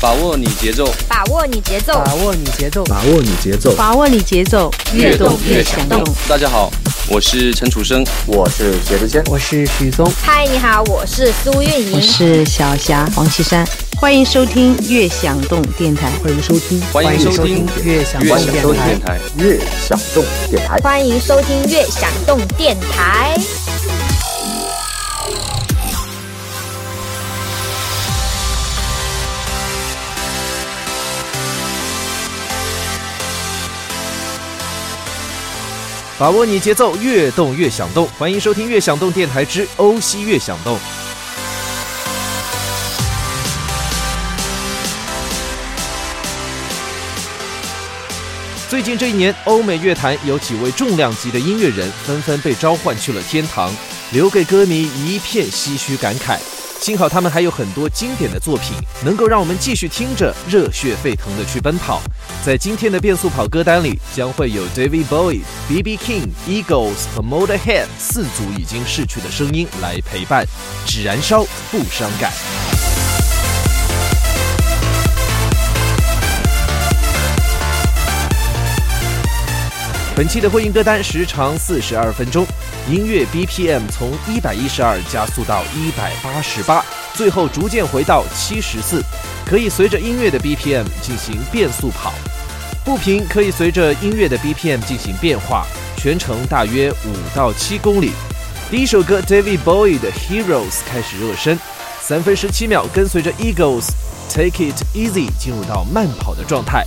把握你节奏，把握你节奏，把握你节奏，把握你节奏，把握你节奏，越动越想动。大家好，我是陈楚生，我是薛之谦，我是许嵩。嗨，你好，我是苏运莹，我是小霞黄绮珊。欢迎收听《越想动电台》，欢迎收听，欢迎收听《悦享动电台》，悦享动电台，欢迎收听《悦享动电台》。把握你节奏，越动越想动。欢迎收听《越想动电台之欧西越想动》。最近这一年，欧美乐坛有几位重量级的音乐人纷纷被召唤去了天堂，留给歌迷一片唏嘘感慨。幸好他们还有很多经典的作品，能够让我们继续听着热血沸腾的去奔跑。在今天的变速跑歌单里，将会有 David Bowie、B.B. King、Eagles 和 Motorhead 四组已经逝去的声音来陪伴，只燃烧不伤感。本期的混音歌单时长四十二分钟，音乐 BPM 从一百一十二加速到一百八十八，最后逐渐回到七十四，可以随着音乐的 BPM 进行变速跑。步频可以随着音乐的 BPM 进行变化，全程大约五到七公里。第一首歌 David Bowie 的 Heroes 开始热身，三分十七秒，跟随着 Eagles Take It Easy 进入到慢跑的状态。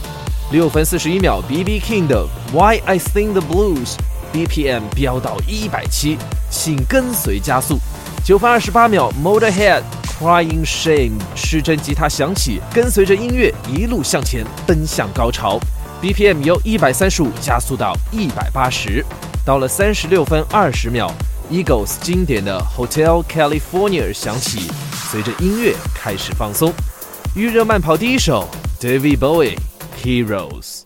六分四十一秒，B.B. King 的 Why I Sing the Blues，BPM 飙到一百七，请跟随加速。九分二十八秒，Motorhead Crying Shame，失真吉他响起，跟随着音乐一路向前，奔向高潮。BPM 由一百三十五加速到一百八十。到了三十六分二十秒，Eagles 经典的 Hotel California 响起，随着音乐开始放松。预热慢跑第一首，David Bowie。Heroes.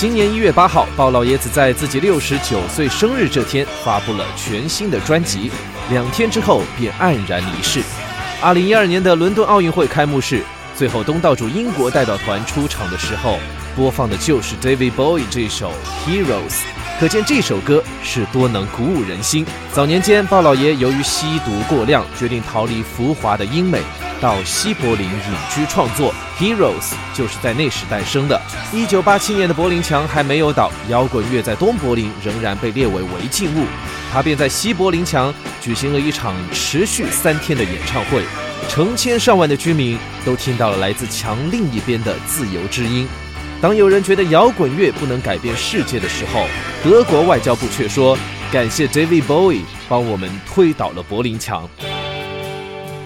今年一月八号，鲍老爷子在自己六十九岁生日这天发布了全新的专辑，两天之后便黯然离世。二零一二年的伦敦奥运会开幕式，最后东道主英国代表团出场的时候，播放的就是 David Bowie 这首 Heroes，可见这首歌是多能鼓舞人心。早年间，鲍老爷由于吸毒过量，决定逃离浮华的英美，到西柏林隐居创作。Heroes 就是在那时诞生的。一九八七年的柏林墙还没有倒，摇滚乐在东柏林仍然被列为违禁物，他便在西柏林墙举行了一场持续三天的演唱会。成千上万的居民都听到了来自墙另一边的自由之音。当有人觉得摇滚乐不能改变世界的时候，德国外交部却说：“感谢 David Bowie 帮我们推倒了柏林墙。”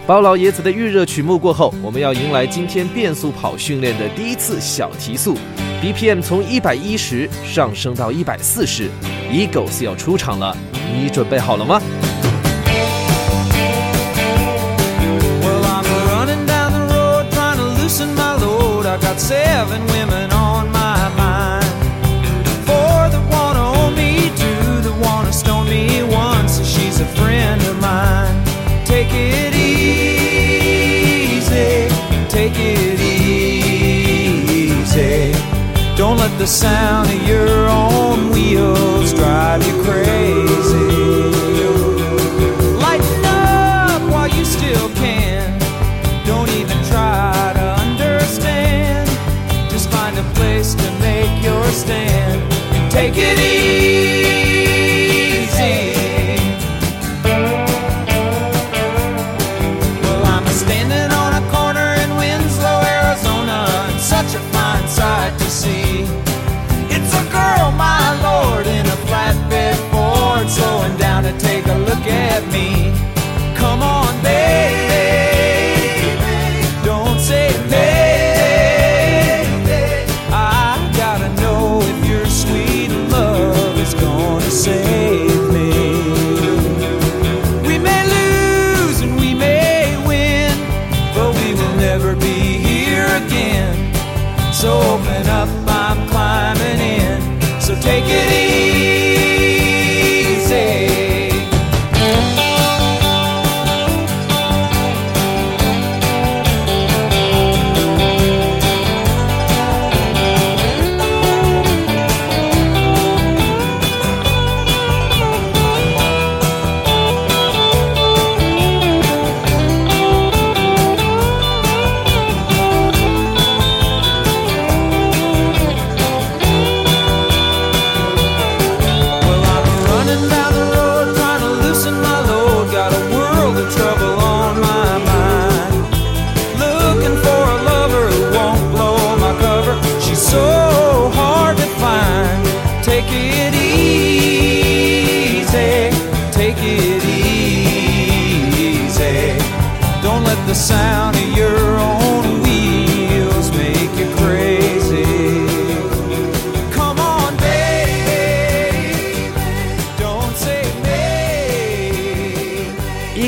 包老爷子的预热曲目过后，我们要迎来今天变速跑训练的第一次小提速，BPM 从一百一十上升到一百四十，Eagles 要出场了，你准备好了吗？I got seven women let the sound of your own wheels drive you crazy. Lighten up while you still can. Don't even try to understand. Just find a place to make your stand and take it easy. Slowing down to take a look at me. Come on, baby, don't say baby. I gotta know if your sweet love is gonna save me. We may lose and we may win, but we will never be here again. So open up, I'm climbing in. So take it easy.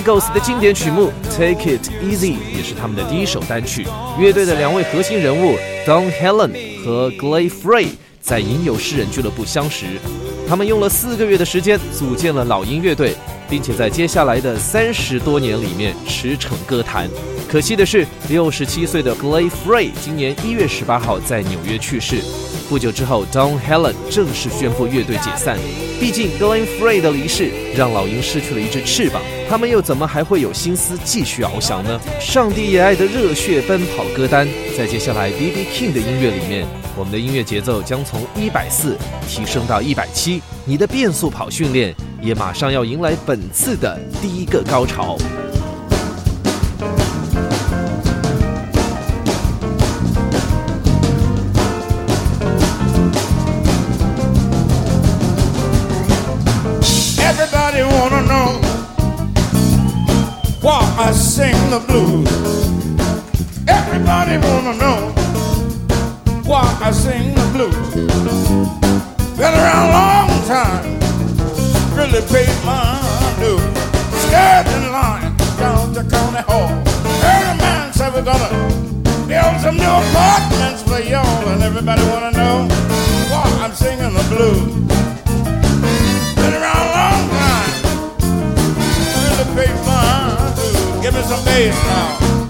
Eagles 的经典曲目《Take It Easy》也是他们的第一首单曲。乐队的两位核心人物 Don Helen 和 Glay Frey 在吟游诗人俱乐部相识，他们用了四个月的时间组建了老鹰乐队，并且在接下来的三十多年里面驰骋歌坛。可惜的是，六十七岁的 Glay Frey 今年一月十八号在纽约去世。不久之后，Don Helen 正式宣布乐队解散。毕竟，Glen Frey 的离世让老鹰失去了一只翅膀，他们又怎么还会有心思继续翱翔呢？上帝也爱的热血奔跑歌单，在接下来 B.B. King 的音乐里面，我们的音乐节奏将从一百四提升到一百七，你的变速跑训练也马上要迎来本次的第一个高潮。I sing the blues. Everybody wanna know why I sing the blues. Been around a long time, really paid my dues. Scared in line down to county hall. Heard a man say we're gonna build some new apartments for y'all, and everybody wanna know why I'm singing the blues. Give me some bass now.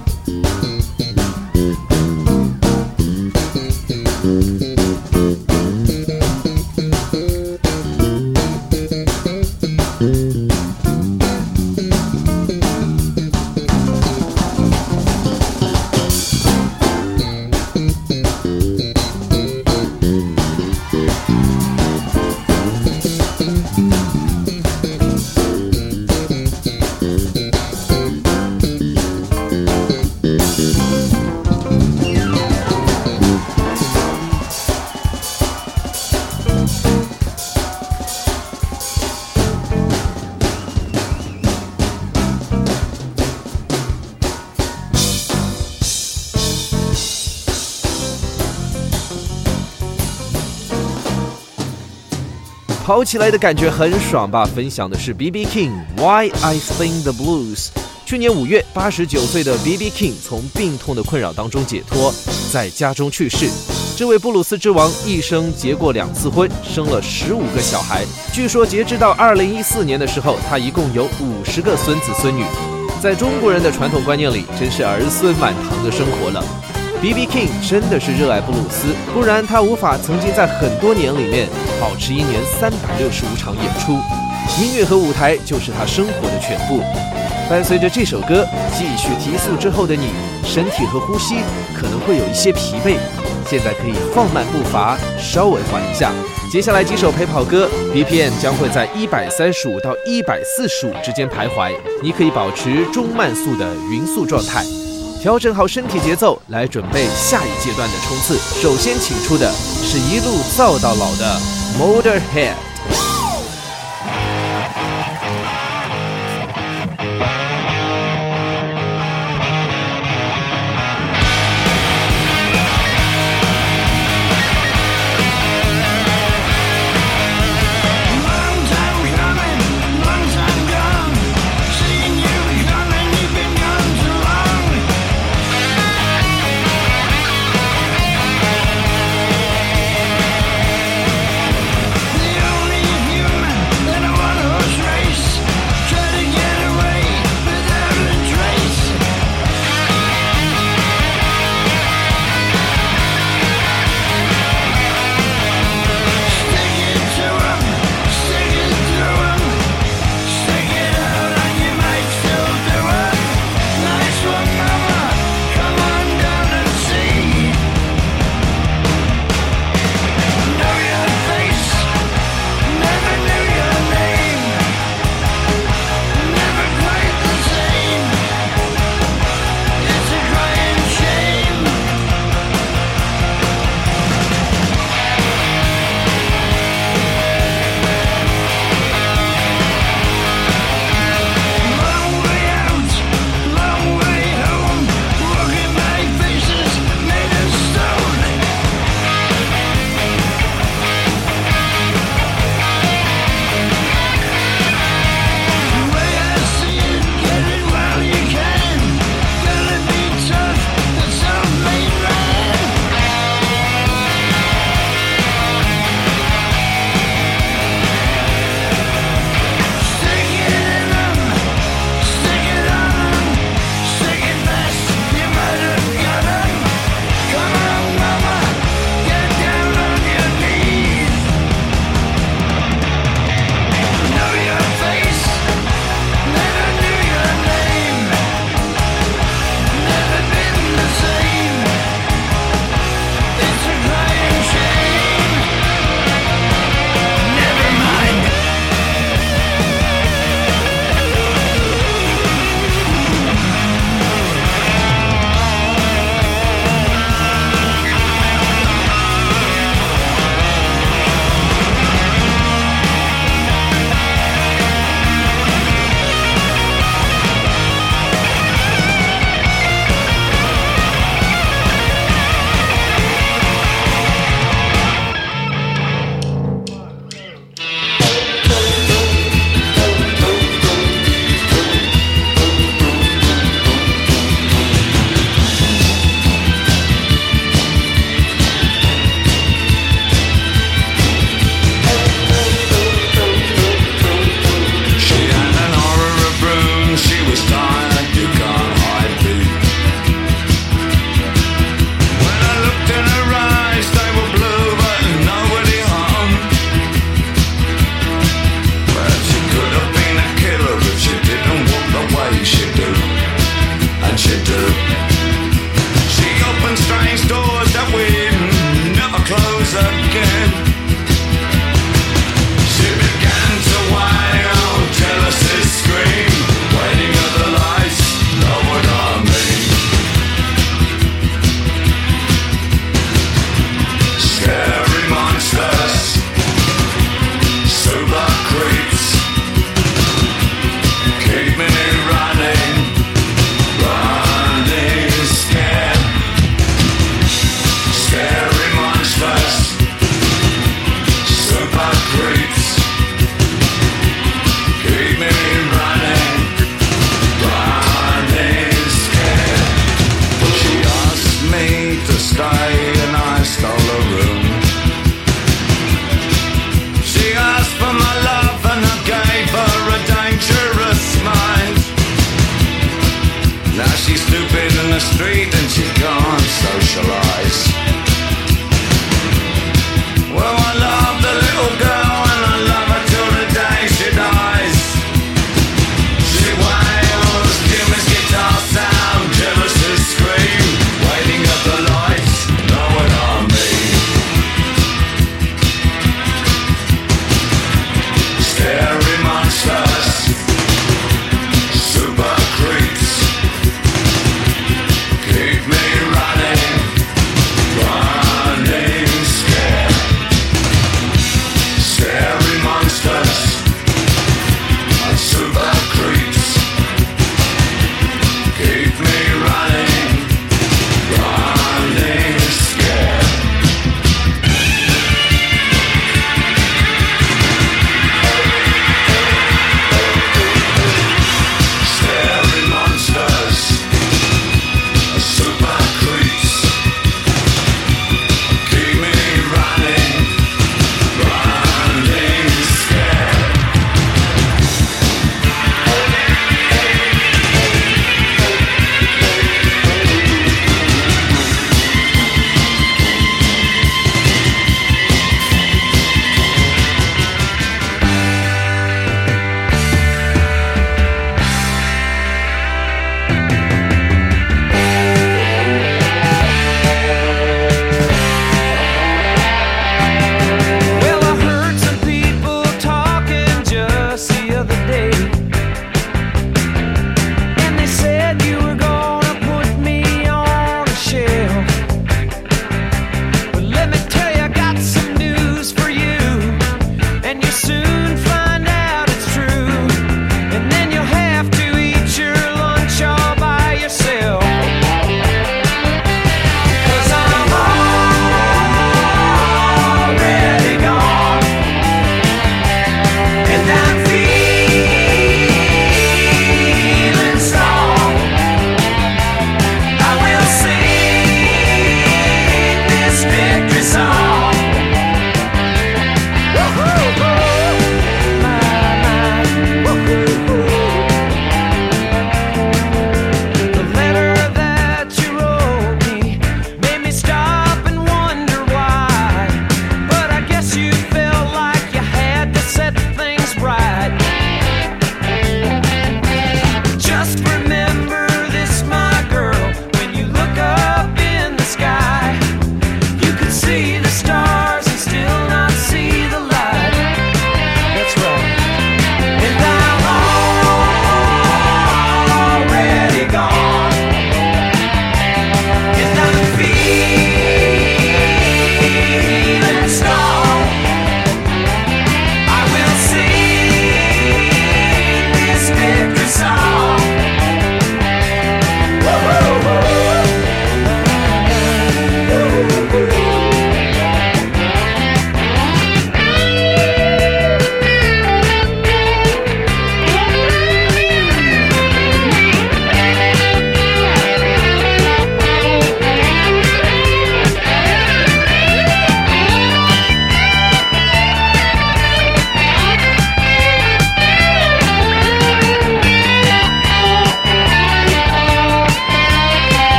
跑起来的感觉很爽吧？分享的是 B.B. King Why I Sing the Blues。去年五月，八十九岁的 B.B. King 从病痛的困扰当中解脱，在家中去世。这位布鲁斯之王一生结过两次婚，生了十五个小孩。据说截至到二零一四年的时候，他一共有五十个孙子孙女。在中国人的传统观念里，真是儿孙满堂的生活了。B.B. King 真的是热爱布鲁斯，不然他无法曾经在很多年里面保持一年三百六十五场演出。音乐和舞台就是他生活的全部。伴随着这首歌继续提速之后的你，身体和呼吸可能会有一些疲惫，现在可以放慢步伐，稍微缓一下。接下来几首陪跑歌，BPM 将会在一百三十五到一百四十五之间徘徊，你可以保持中慢速的匀速状态，调整好身体节奏来准备下一阶段的冲刺。首先请出的是一路造到老的 Motorhead。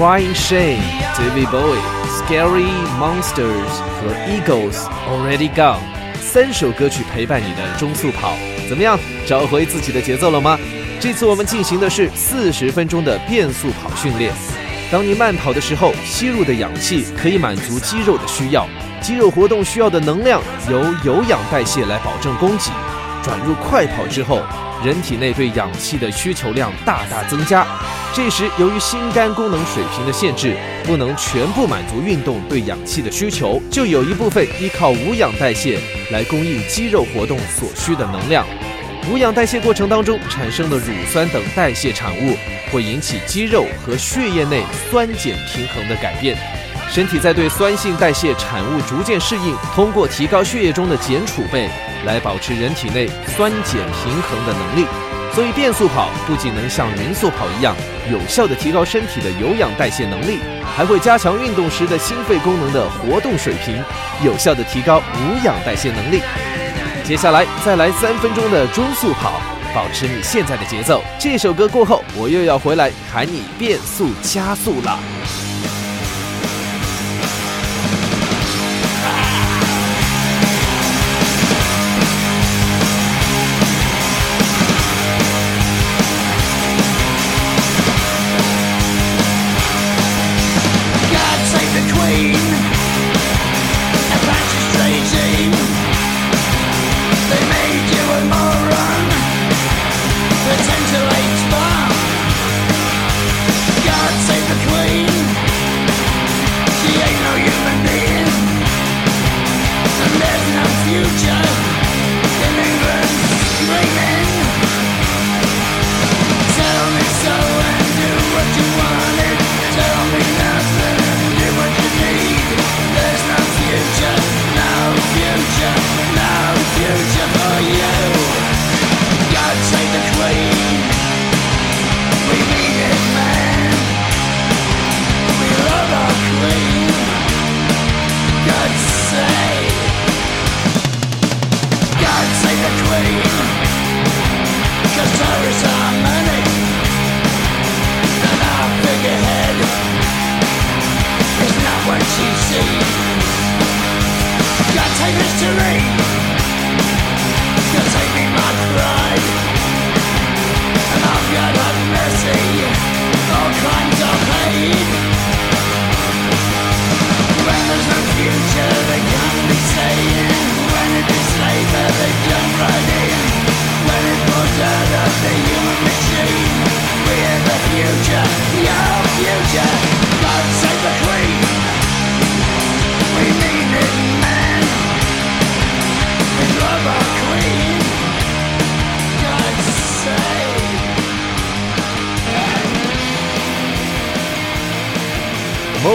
Crying Shame、David Bowie、Scary Monsters 和 Eagles Already Gone 三首歌曲陪伴你的中速跑，怎么样？找回自己的节奏了吗？这次我们进行的是四十分钟的变速跑训练。当你慢跑的时候，吸入的氧气可以满足肌肉的需要，肌肉活动需要的能量由有氧代谢来保证供给。转入快跑之后，人体内对氧气的需求量大大增加。这时，由于心肝功能水平的限制，不能全部满足运动对氧气的需求，就有一部分依靠无氧代谢来供应肌肉活动所需的能量。无氧代谢过程当中产生的乳酸等代谢产物，会引起肌肉和血液内酸碱平衡的改变。身体在对酸性代谢产物逐渐适应，通过提高血液中的碱储备，来保持人体内酸碱平衡的能力。所以，变速跑不仅能像匀速跑一样有效地提高身体的有氧代谢能力，还会加强运动时的心肺功能的活动水平，有效地提高无氧代谢能力。接下来再来三分钟的中速跑，保持你现在的节奏。这首歌过后，我又要回来喊你变速加速了。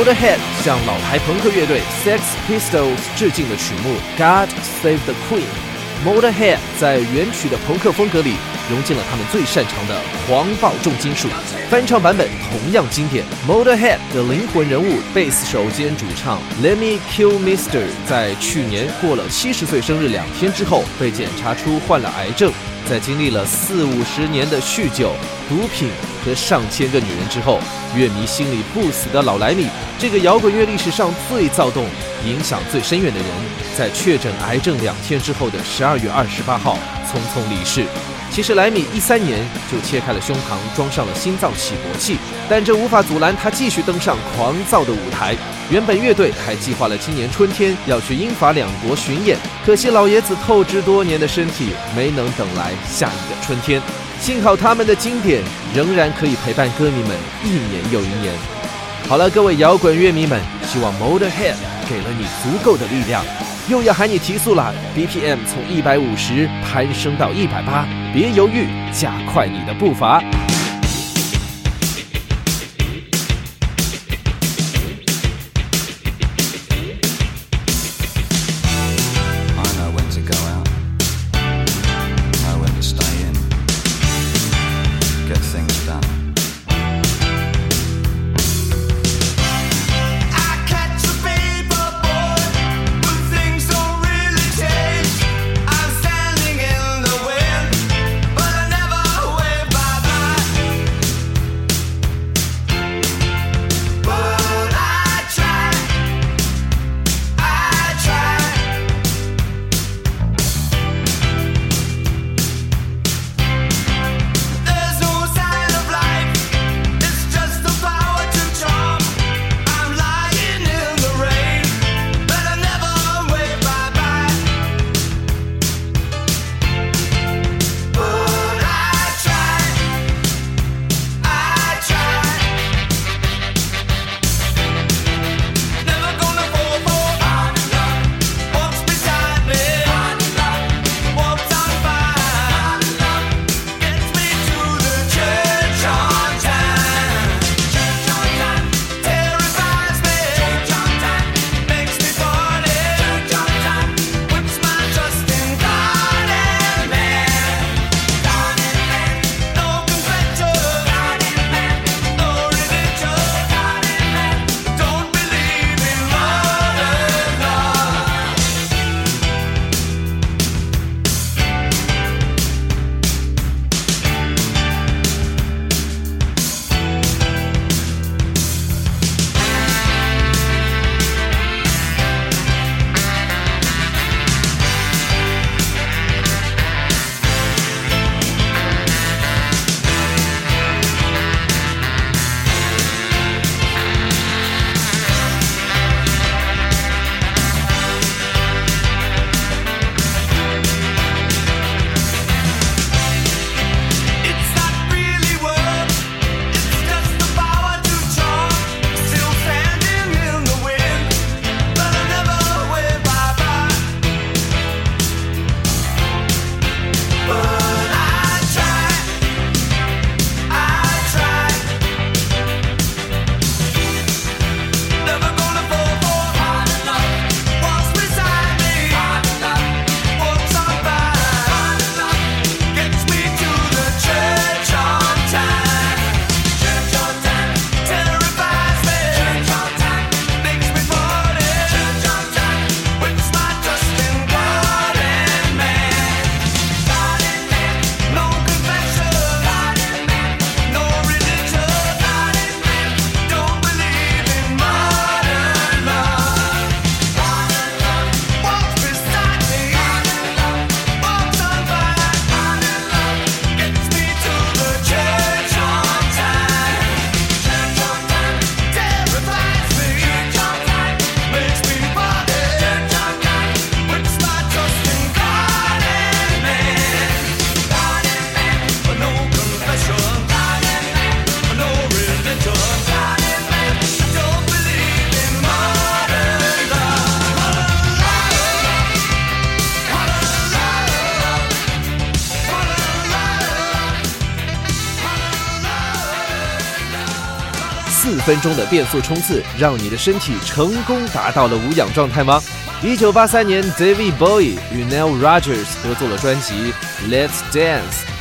Motorhead 向老牌朋克乐队 Sex Pistols 致敬的曲目《God Save the Queen》。Motorhead 在原曲的朋克风格里融进了他们最擅长的狂暴重金属，翻唱版本同样经典。Motorhead 的灵魂人物贝斯手兼主唱 Lemmy Kilmister 在去年过了七十岁生日两天之后，被检查出患了癌症。在经历了四五十年的酗酒、毒品和上千个女人之后，乐迷心里不死的老莱米，这个摇滚乐历史上最躁动、影响最深远的人，在确诊癌症两天之后的十二月二十八号匆匆离世。其实莱米一三年就切开了胸膛，装上了心脏起搏器，但这无法阻拦他继续登上狂躁的舞台。原本乐队还计划了今年春天要去英法两国巡演，可惜老爷子透支多年的身体没能等来下一个春天。幸好他们的经典仍然可以陪伴歌迷们一年又一年。好了，各位摇滚乐迷们，希望 Motorhead 给了你足够的力量。又要喊你提速了，BPM 从一百五十攀升到一百八，别犹豫，加快你的步伐。分钟的变速冲刺，让你的身体成功达到了无氧状态吗？一九八三年，David Bowie 与 Neil Rogers 合作了专辑《Let's Dance》，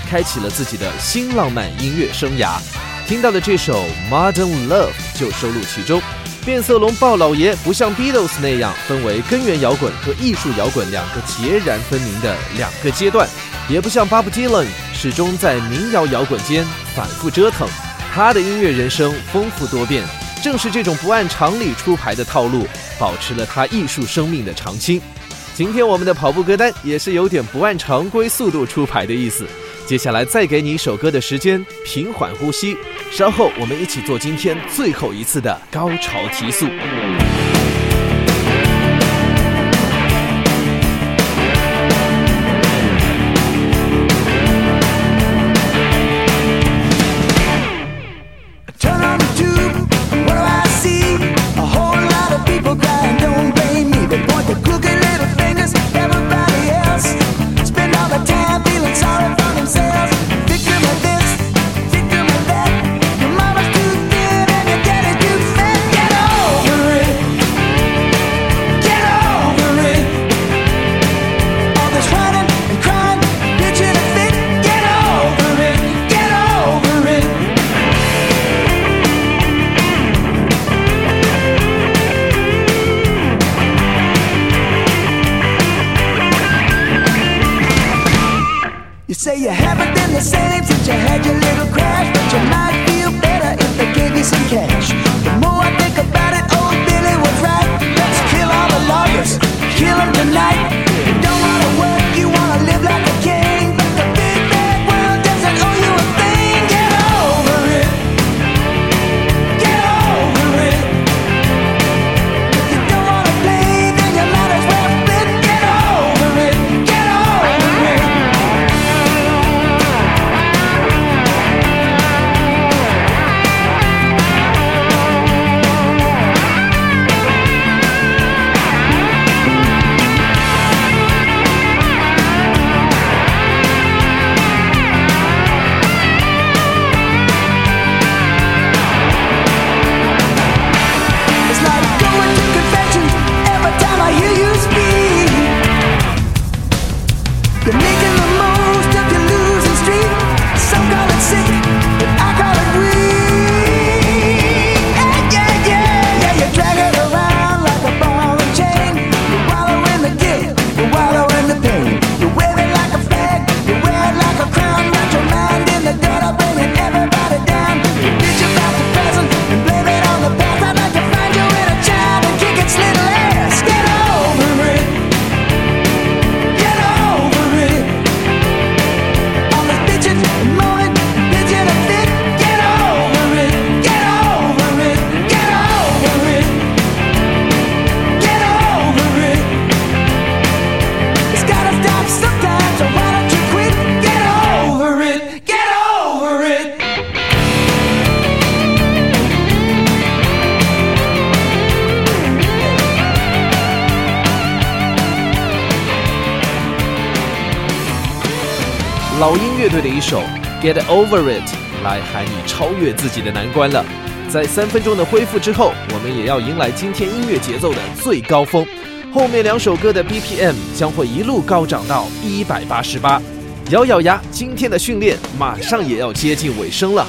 开启了自己的新浪漫音乐生涯。听到的这首《Modern Love》就收录其中。变色龙鲍老爷不像 Beatles 那样分为根源摇滚和艺术摇滚两个截然分明的两个阶段，也不像 Bob Dylan 始终在民谣摇滚间反复折腾。他的音乐人生丰富多变，正是这种不按常理出牌的套路，保持了他艺术生命的长青。今天我们的跑步歌单也是有点不按常规速度出牌的意思。接下来再给你一首歌的时间，平缓呼吸。稍后我们一起做今天最后一次的高潮提速。手《Get Over It》来喊你超越自己的难关了。在三分钟的恢复之后，我们也要迎来今天音乐节奏的最高峰。后面两首歌的 BPM 将会一路高涨到一百八十八。咬咬牙，今天的训练马上也要接近尾声了。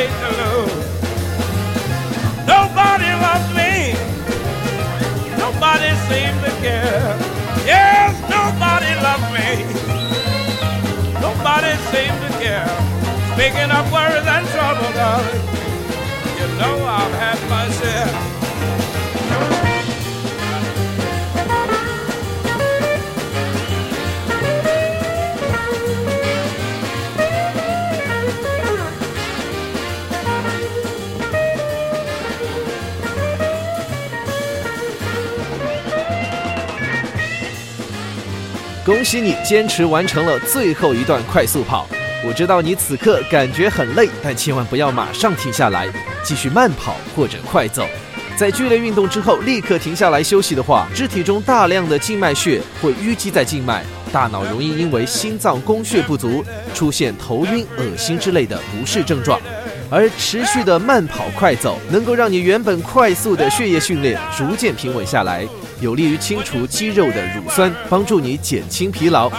Hate to. Nobody loves me. Nobody seems to care. Yes, nobody loves me. Nobody seems to care. Speaking of worries and trouble, darling, you know I've had my share. 恭喜你坚持完成了最后一段快速跑。我知道你此刻感觉很累，但千万不要马上停下来，继续慢跑或者快走。在剧烈运动之后立刻停下来休息的话，肢体中大量的静脉血会淤积在静脉，大脑容易因为心脏供血不足出现头晕、恶心之类的不适症状。而持续的慢跑快走，能够让你原本快速的血液训练逐渐平稳下来，有利于清除肌肉的乳酸，帮助你减轻疲劳。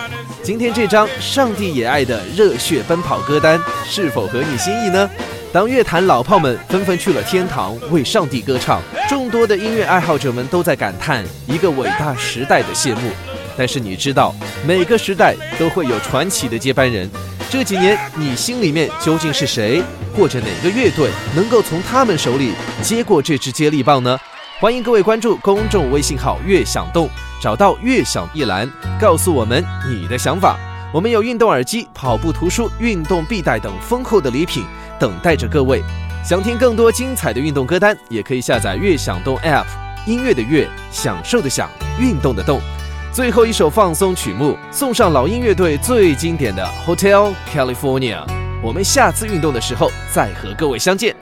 今天这张上帝也爱的热血奔跑歌单是否合你心意呢？当乐坛老炮们纷纷去了天堂为上帝歌唱，众多的音乐爱好者们都在感叹一个伟大时代的谢幕。但是你知道，每个时代都会有传奇的接班人。这几年，你心里面究竟是谁，或者哪个乐队能够从他们手里接过这支接力棒呢？欢迎各位关注公众微信号“悦享动”，找到“悦享”一栏，告诉我们你的想法。我们有运动耳机、跑步图书、运动必带等丰厚的礼品等待着各位。想听更多精彩的运动歌单，也可以下载“悦享动 ”App，音乐的乐，享受的享，运动的动。最后一首放松曲目，送上老鹰乐队最经典的《Hotel California》。我们下次运动的时候再和各位相见。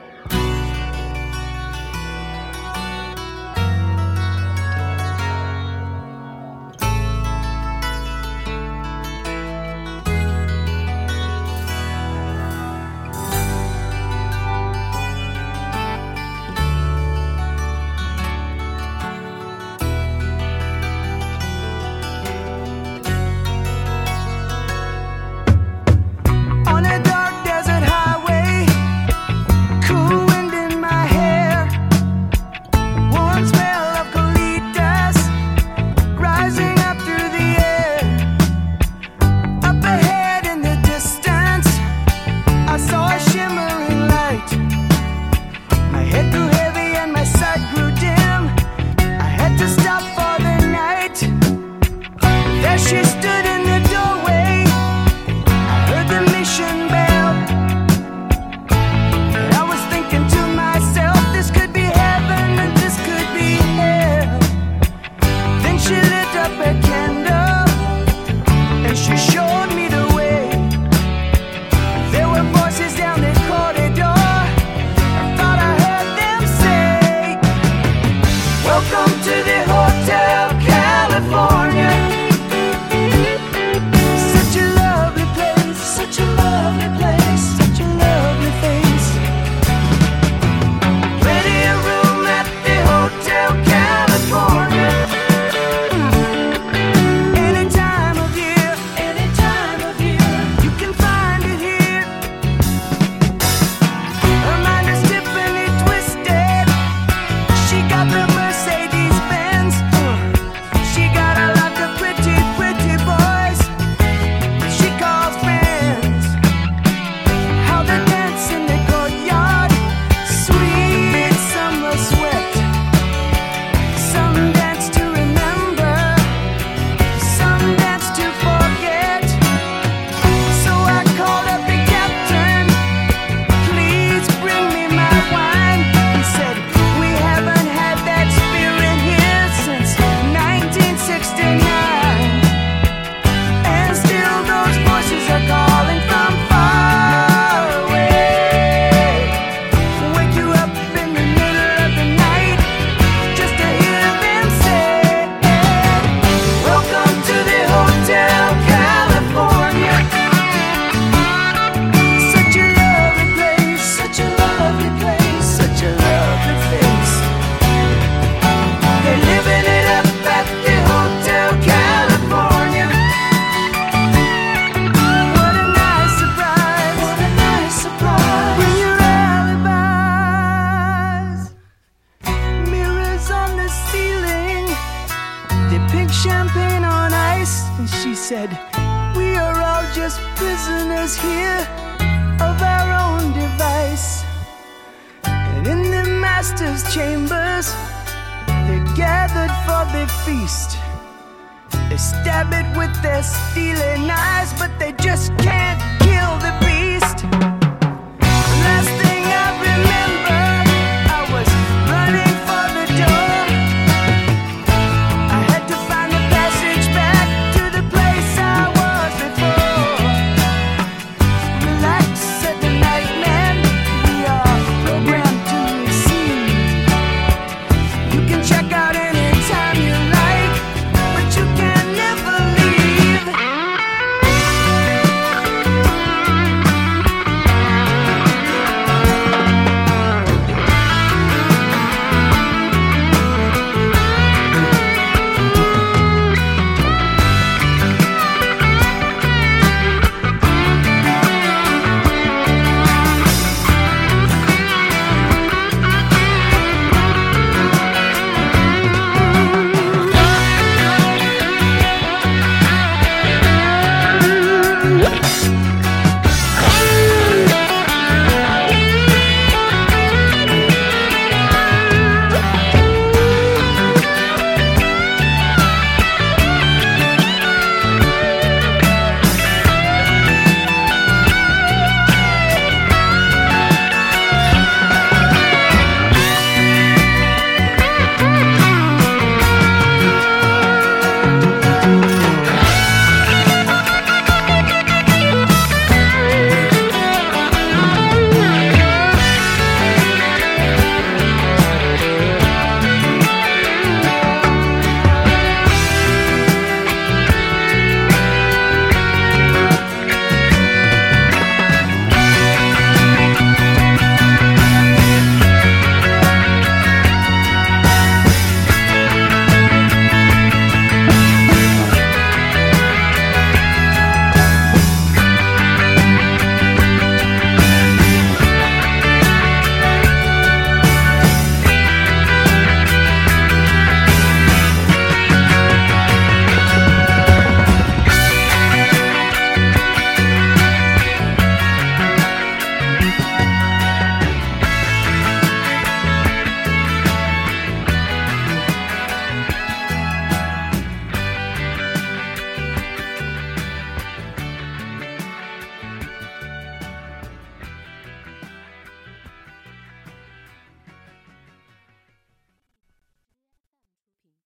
Master's chambers, They're gathered for the feast. They stab it with their steely knives, but they just can't kill the beast.